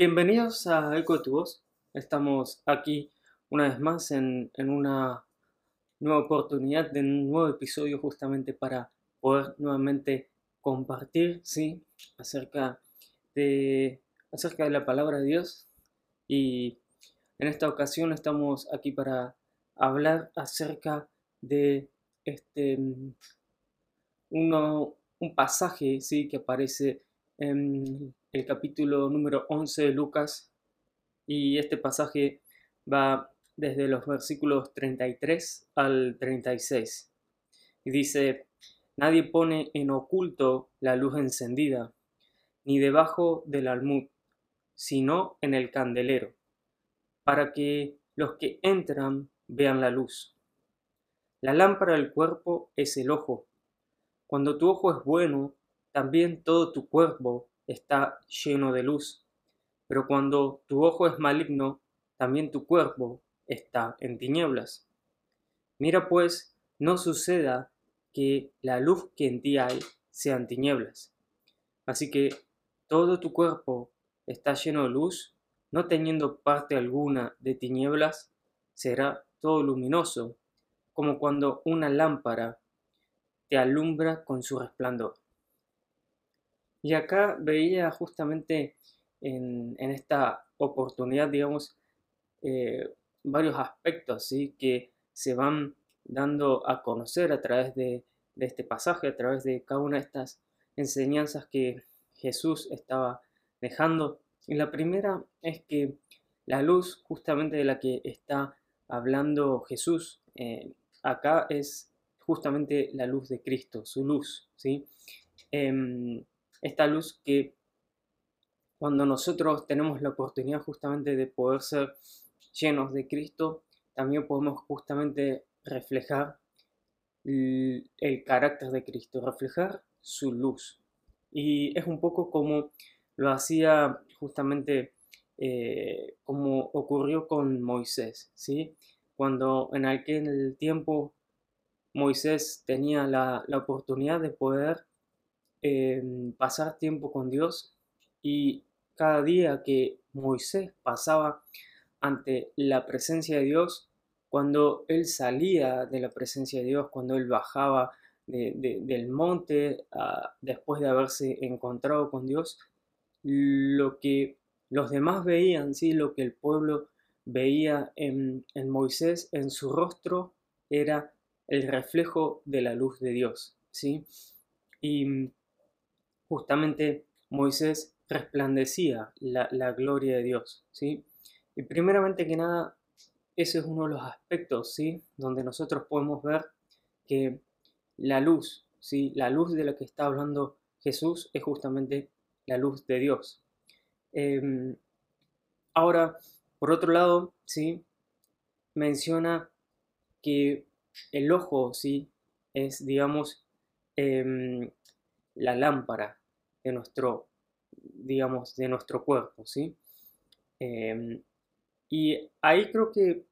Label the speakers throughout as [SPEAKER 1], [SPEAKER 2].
[SPEAKER 1] Bienvenidos a Eco de tu Voz. Estamos aquí una vez más en, una nueva oportunidad de un nuevo episodio justamente para poder nuevamente compartir, sí, acerca de, acerca de la palabra de Dios. Y en esta ocasión estamos aquí para hablar acerca de este uno, un pasaje, sí, que aparece en el capítulo número 11 de Lucas y este pasaje va desde los versículos 33 al 36 y dice, nadie pone en oculto la luz encendida, ni debajo del almud, sino en el candelero, para que los que entran vean la luz. La lámpara del cuerpo es el ojo. Cuando tu ojo es bueno, también todo tu cuerpo está lleno de luz. Pero cuando tu ojo es maligno, también tu cuerpo está en tinieblas. Mira pues, no suceda que la luz que en ti hay sean tinieblas. Así que todo tu cuerpo está lleno de luz, no teniendo parte alguna de tinieblas, será todo luminoso, como cuando una lámpara te alumbra con su resplandor. Y acá veía justamente en, esta oportunidad, digamos, eh, varios aspectos ¿sí? que se van dando a conocer a través de, este pasaje, a través de cada una de estas enseñanzas que Jesús estaba dejando. Y la primera es que la luz justamente de la que está hablando Jesús eh, acá es justamente la luz de Cristo, su luz. ¿sí? Em, esta luz que cuando nosotros tenemos la oportunidad justamente de poder ser llenos de Cristo, también podemos justamente reflejar el, carácter de Cristo, reflejar su luz. Y es un poco como lo hacía justamente eh, como ocurrió con Moisés, ¿sí? Cuando en aquel tiempo Moisés tenía la, la oportunidad de poder pasar tiempo con Dios y cada día que Moisés pasaba ante la presencia de Dios, cuando él salía de la presencia de Dios, cuando él bajaba del monte ah, después de haberse encontrado con Dios, lo que los demás veían, ¿sí? lo que el pueblo veía en, en Moisés, en su rostro, era el reflejo de la luz de Dios. ¿sí? Y justamente Moisés resplandecía la, gloria de Dios, ¿sí? Y primeramente que nada, ese es uno de los aspectos, ¿sí? Donde nosotros podemos ver que la luz, ¿sí? La luz de la que está hablando Jesús es justamente la luz de Dios. Em, ahora, por otro lado, ¿sí? Menciona que el ojo, ¿sí? Es, digamos, em, la lámpara, de nuestro, digamos, de nuestro cuerpo, ¿sí? Em, y ahí creo que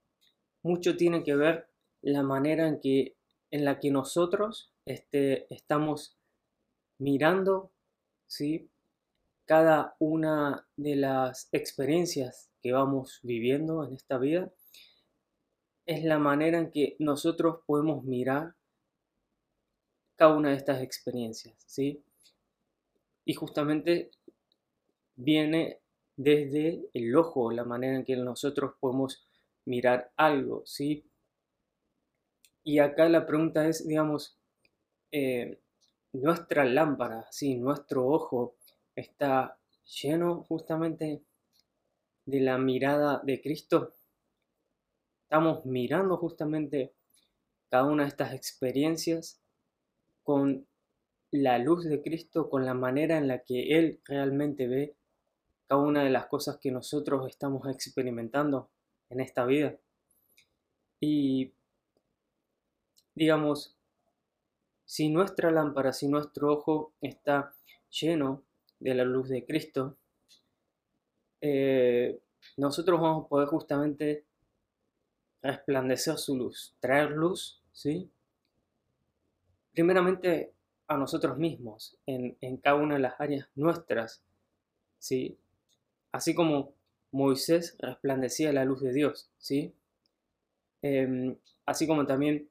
[SPEAKER 1] mucho tiene que ver la manera en, que, en la que nosotros este, estamos mirando, ¿sí? Cada una de las experiencias que vamos viviendo en esta vida es la manera en que nosotros podemos mirar cada una de estas experiencias, ¿sí? Y justamente viene desde el ojo, la manera en que nosotros podemos mirar algo, ¿sí? Y acá la pregunta es, digamos, eh, nuestra lámpara, ¿sí? Nuestro ojo está lleno justamente de la mirada de Cristo. Estamos mirando justamente cada una de estas experiencias con la luz de Cristo con la manera en la que Él realmente ve cada una de las cosas que nosotros estamos experimentando en esta vida. Y digamos, si nuestra lámpara, si nuestro ojo está lleno de la luz de Cristo, eh, nosotros vamos a poder justamente resplandecer su luz, traer luz, ¿sí? Primeramente a nosotros mismos en, cada una de las áreas nuestras, ¿sí? así como Moisés resplandecía la luz de Dios, ¿sí? Em, así como también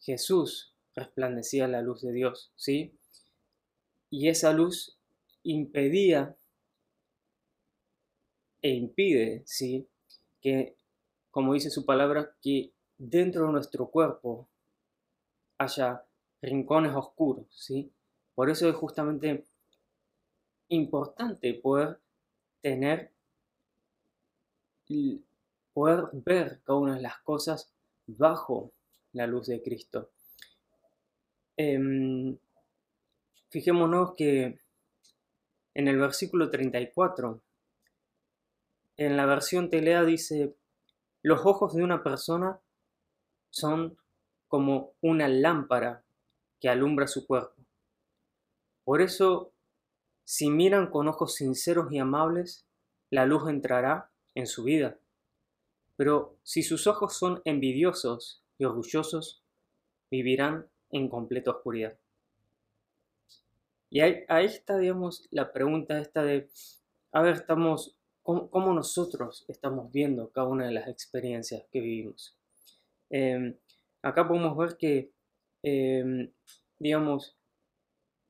[SPEAKER 1] Jesús resplandecía la luz de Dios, ¿sí? Y esa luz impedía e impide, ¿sí? Que, como dice su palabra, que dentro de nuestro cuerpo haya rincones oscuros, ¿sí? Por eso es justamente importante poder tener, poder ver cada una de las cosas bajo la luz de Cristo. Em, fijémonos que en el versículo 34, en la versión telea dice, los ojos de una persona son como una lámpara que alumbra su cuerpo. Por eso, si miran con ojos sinceros y amables, la luz entrará en su vida. Pero si sus ojos son envidiosos y orgullosos, vivirán en completa oscuridad. Y ahí, está, digamos, la pregunta esta de, a ver, estamos, ¿cómo, nosotros estamos viendo cada una de las experiencias que vivimos? Em, acá podemos ver que, em, digamos,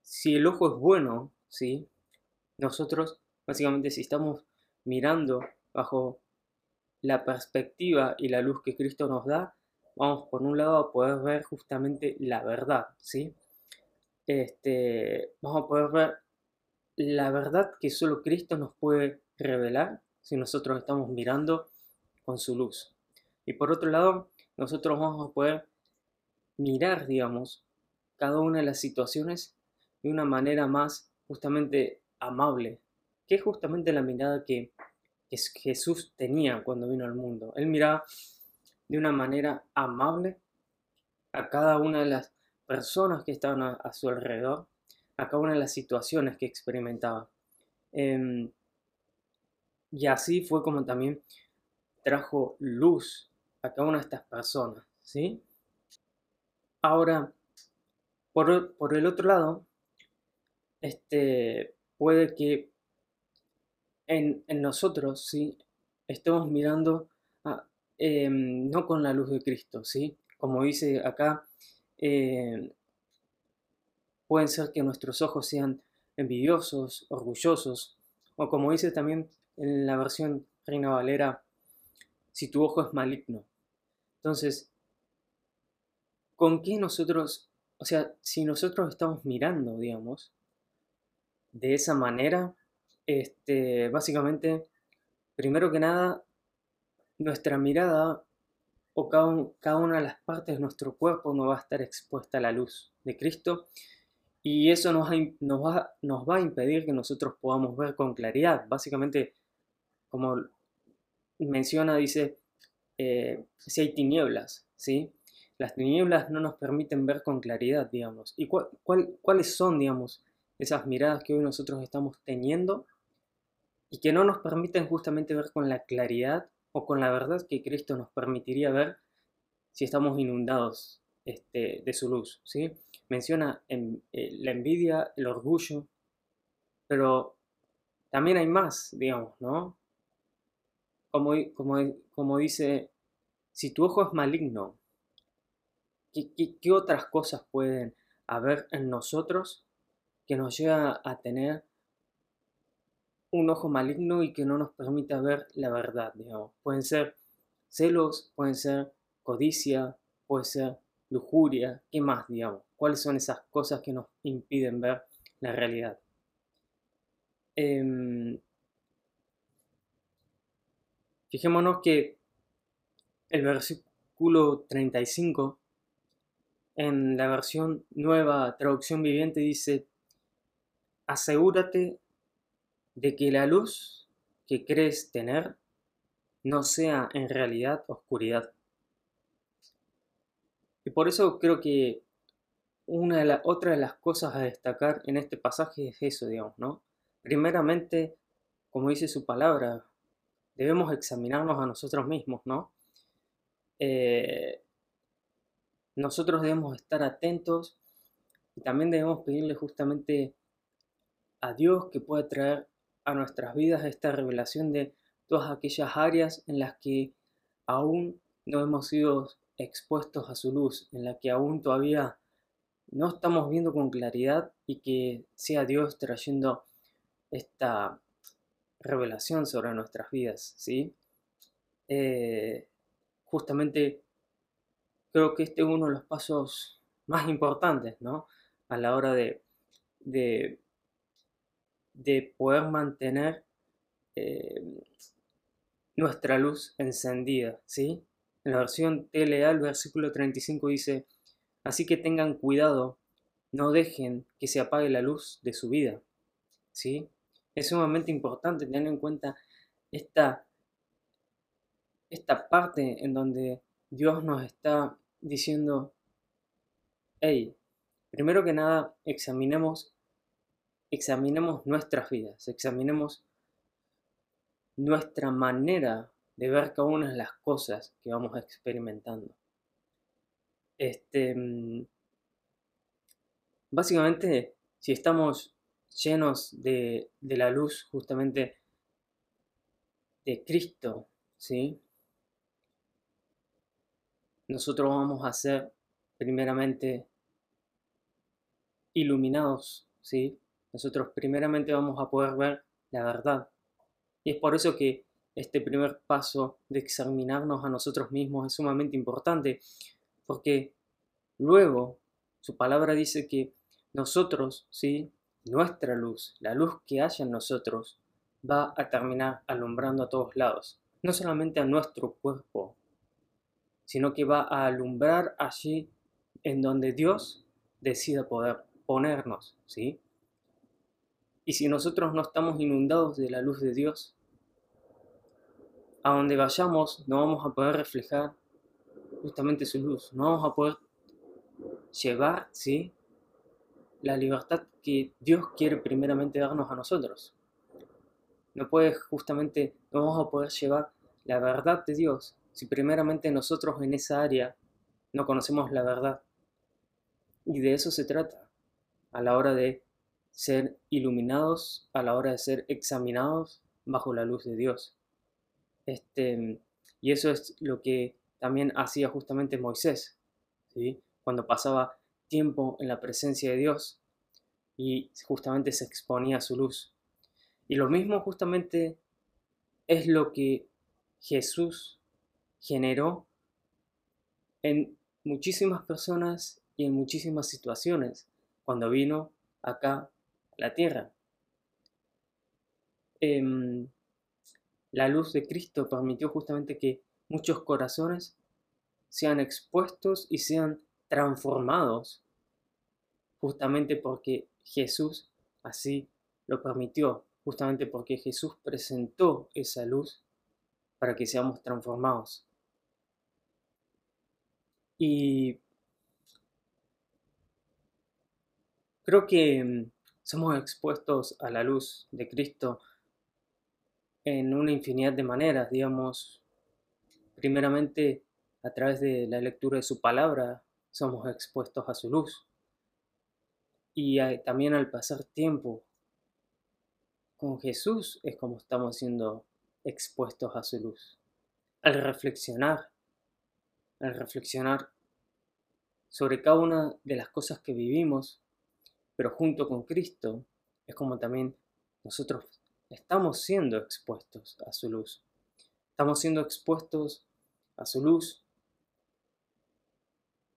[SPEAKER 1] si el ojo es bueno, ¿sí? Nosotros, básicamente, si estamos mirando bajo la perspectiva y la luz que Cristo nos da, vamos por un lado a poder ver justamente la verdad, ¿sí? Este, vamos a poder ver la verdad que solo Cristo nos puede revelar si nosotros estamos mirando con su luz. Y por otro lado, nosotros vamos a poder mirar, digamos, cada una de las situaciones de una manera más justamente amable, que es justamente la mirada que Jesús tenía cuando vino al mundo. Él miraba de una manera amable a cada una de las personas que estaban a, su alrededor, a cada una de las situaciones que experimentaba. Em, y así fue como también trajo luz a cada una de estas personas, ¿sí? Ahora, por, por el otro lado, este, puede que en, nosotros, ¿sí? Estemos mirando em, no con la luz de Cristo, ¿sí? Como dice acá, em, pueden ser que nuestros ojos sean envidiosos, orgullosos, o como dice también en la versión Reina Valera, si tu ojo es maligno. Entonces, ¿con qué nosotros, o sea, si nosotros estamos mirando, digamos, de esa manera, este, básicamente, primero que nada, nuestra mirada o cada, una de las partes de nuestro cuerpo no va a estar expuesta a la luz de Cristo y eso nos, va a impedir que nosotros podamos ver con claridad. Básicamente, como menciona, dice, eh, si hay tinieblas, ¿sí? Las tinieblas no nos permiten ver con claridad, digamos. ¿Y cuáles son, digamos, esas miradas que hoy nosotros estamos teniendo y que no nos permiten justamente ver con la claridad o con la verdad que Cristo nos permitiría ver si estamos inundados este, de su luz. ¿sí? Menciona en, eh, la envidia, el orgullo, pero también hay más, digamos, ¿no? Como, como, como dice, si tu ojo es maligno, ¿qué, otras cosas pueden haber en nosotros que nos lleva a tener un ojo maligno y que no nos permita ver la verdad. Pueden ser celos, pueden ser codicia, puede ser lujuria, ¿qué más, digamos? ¿Cuáles son esas cosas que nos impiden ver la realidad? Em, fijémonos que el versículo 35 en la versión nueva traducción viviente dice, asegúrate de que la luz que crees tener no sea en realidad oscuridad. Y por eso creo que una de la, otra de las cosas a destacar en este pasaje es eso, digamos, ¿no? Primeramente, como dice su palabra, debemos examinarnos a nosotros mismos, ¿no? Eh, nosotros debemos estar atentos y también debemos pedirle justamente a Dios que pueda traer a nuestras vidas esta revelación de todas aquellas áreas en las que aún no hemos sido expuestos a su luz, en las que aún todavía no estamos viendo con claridad y que sea Dios trayendo esta revelación sobre nuestras vidas, ¿sí? Eh, justamente creo que este es uno de los pasos más importantes, ¿no? A la hora de, de, poder mantener eh, nuestra luz encendida, ¿sí? En la versión TLA, el versículo 35 dice, así que tengan cuidado, no dejen que se apague la luz de su vida, ¿sí? Es sumamente importante tener en cuenta esta, esta parte en donde Dios nos está diciendo, hey, primero que nada, examinemos, examinemos nuestras vidas, examinemos nuestra manera de ver cada una de las cosas que vamos experimentando. Este, mm, básicamente, si estamos llenos de, de la luz justamente de Cristo, ¿sí? Nosotros vamos a ser primeramente iluminados, ¿sí? Nosotros primeramente vamos a poder ver la verdad. Y es por eso que este primer paso de examinarnos a nosotros mismos es sumamente importante, porque luego su palabra dice que nosotros, ¿sí? nuestra luz, la luz que haya en nosotros, va a terminar alumbrando a todos lados, no solamente a nuestro cuerpo, sino que va a alumbrar allí en donde Dios decida poder ponernos, ¿sí? Y si nosotros no estamos inundados de la luz de Dios, a donde vayamos no vamos a poder reflejar justamente su luz, no vamos a poder llevar, ¿sí? La libertad que Dios quiere primeramente darnos a nosotros. No puede justamente, no vamos a poder llevar la verdad de Dios si primeramente nosotros en esa área no conocemos la verdad. Y de eso se trata a la hora de ser iluminados, a la hora de ser examinados bajo la luz de Dios. Este, y eso es lo que también hacía justamente Moisés, cuando pasaba tiempo en la presencia de Dios y justamente se exponía a su luz. Y lo mismo justamente es lo que Jesús generó en muchísimas personas y en muchísimas situaciones cuando vino acá a la tierra. Em, la luz de Cristo permitió justamente que muchos corazones sean expuestos y sean transformados, justamente porque Jesús así lo permitió, justamente porque Jesús presentó esa luz para que seamos transformados. Y creo que mm, somos expuestos a la luz de Cristo en una infinidad de maneras, digamos, primeramente a través de la lectura de su palabra somos expuestos a su luz. Y también al pasar tiempo con Jesús es como estamos siendo expuestos a su luz. Al reflexionar, al reflexionar sobre cada una de las cosas que vivimos, pero junto con Cristo, es como también nosotros estamos siendo expuestos a su luz. Estamos siendo expuestos a su luz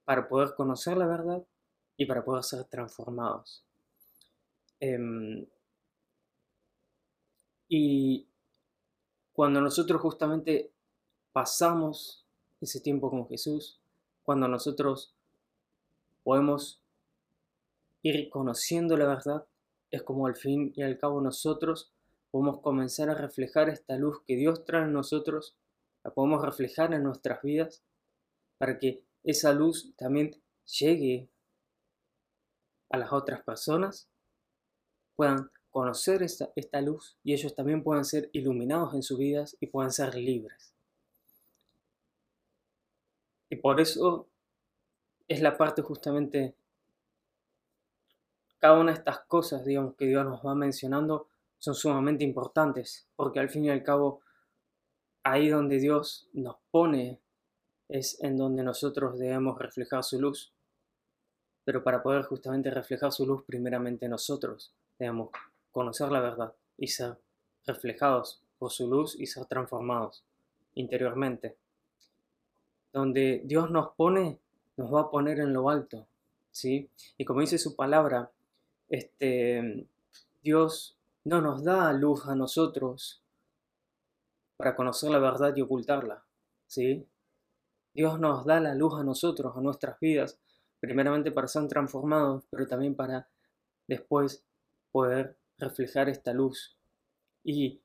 [SPEAKER 1] para poder conocer la verdad y para poder ser transformados. Em, y cuando nosotros justamente pasamos ese tiempo con Jesús, cuando nosotros podemos ir conociendo la verdad, es como al fin y al cabo nosotros podemos comenzar a reflejar esta luz que Dios trae en nosotros, la podemos reflejar en nuestras vidas, para que esa luz también llegue a las otras personas, puedan conocer esta, esta luz y ellos también puedan ser iluminados en sus vidas y puedan ser libres. Por eso es la parte justamente, cada una de estas cosas, digamos, que Dios nos va mencionando, son sumamente importantes, porque al fin y al cabo, ahí donde Dios nos pone es en donde nosotros debemos reflejar su luz. Pero para poder justamente reflejar su luz, primeramente nosotros debemos conocer la verdad y ser reflejados por su luz y ser transformados interiormente. Donde Dios nos pone, nos va a poner en lo alto, ¿sí? Y como dice su palabra, este, Dios no nos da luz a nosotros para conocer la verdad y ocultarla, ¿sí? Dios nos da la luz a nosotros, a nuestras vidas, primeramente para ser transformados, pero también para después poder reflejar esta luz y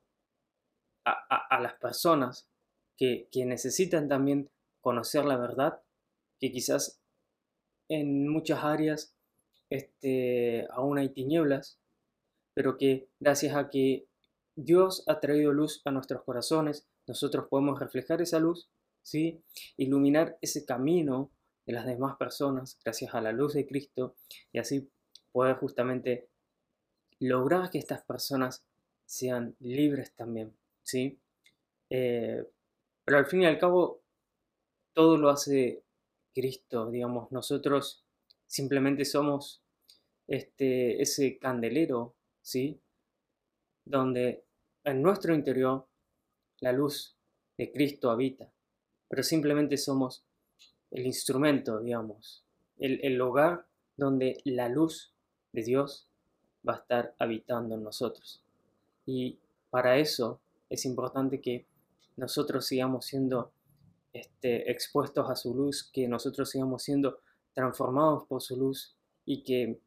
[SPEAKER 1] a, las personas que, que necesitan también conocer la verdad, que quizás en muchas áreas este, aún hay tinieblas, pero que gracias a que Dios ha traído luz a nuestros corazones, nosotros podemos reflejar esa luz, ¿sí? iluminar ese camino de las demás personas gracias a la luz de Cristo y así poder justamente lograr que estas personas sean libres también, ¿sí? Eh, pero al fin y al cabo, todo lo hace Cristo, digamos, nosotros simplemente somos este, ese candelero, ¿sí? Donde en nuestro interior la luz de Cristo habita, pero simplemente somos el instrumento, digamos, el, el hogar donde la luz de Dios va a estar habitando en nosotros. Y para eso es importante que nosotros sigamos siendo este, expuestos a su luz, que nosotros sigamos siendo transformados por su luz y que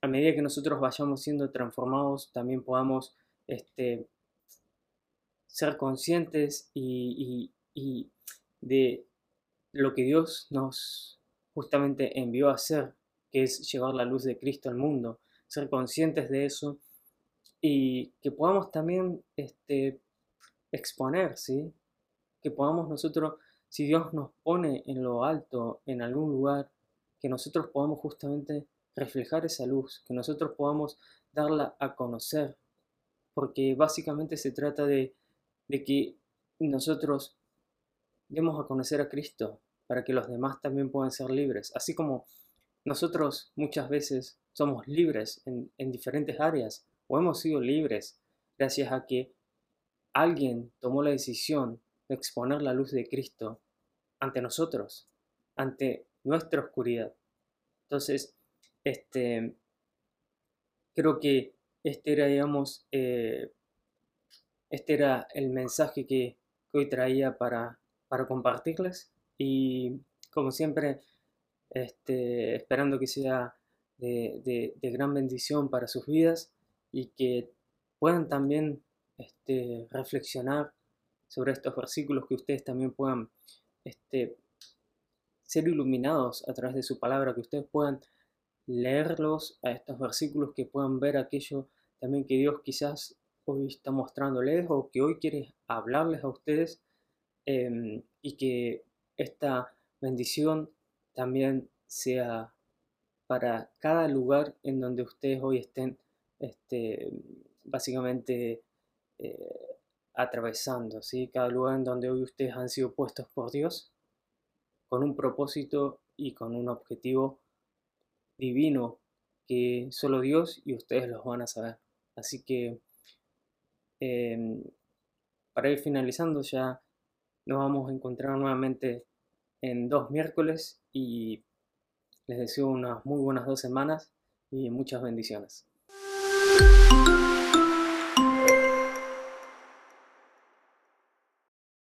[SPEAKER 1] a medida que nosotros vayamos siendo transformados también podamos este, ser conscientes y, de lo que Dios nos justamente envió a hacer, que es llevar la luz de Cristo al mundo, ser conscientes de eso y que podamos también este, exponer, ¿sí? Que podamos nosotros, si Dios nos pone en lo alto, en algún lugar, que nosotros podamos justamente reflejar esa luz, que nosotros podamos darla a conocer, porque básicamente se trata de, de que nosotros demos a conocer a Cristo para que los demás también puedan ser libres, así como nosotros muchas veces somos libres en, en diferentes áreas, o hemos sido libres gracias a que alguien tomó la decisión de exponer la luz de Cristo ante nosotros, ante nuestra oscuridad. Entonces, este, creo que este era, digamos, eh, este era el mensaje que, hoy traía para, para compartirles y como siempre, este, esperando que sea de, de gran bendición para sus vidas y que puedan también este, reflexionar sobre estos versículos, que ustedes también puedan este, ser iluminados a través de su palabra, que ustedes puedan leerlos a estos versículos, que puedan ver aquello también que Dios quizás hoy está mostrándoles o que hoy quiere hablarles a ustedes em, y que esta bendición también sea para cada lugar en donde ustedes hoy estén este, básicamente eh, atravesando, ¿sí? cada lugar en donde hoy ustedes han sido puestos por Dios con un propósito y con un objetivo divino que solo Dios y ustedes los van a saber. Así que em, para ir finalizando ya nos vamos a encontrar nuevamente en dos miércoles y les deseo unas muy buenas dos semanas y muchas bendiciones.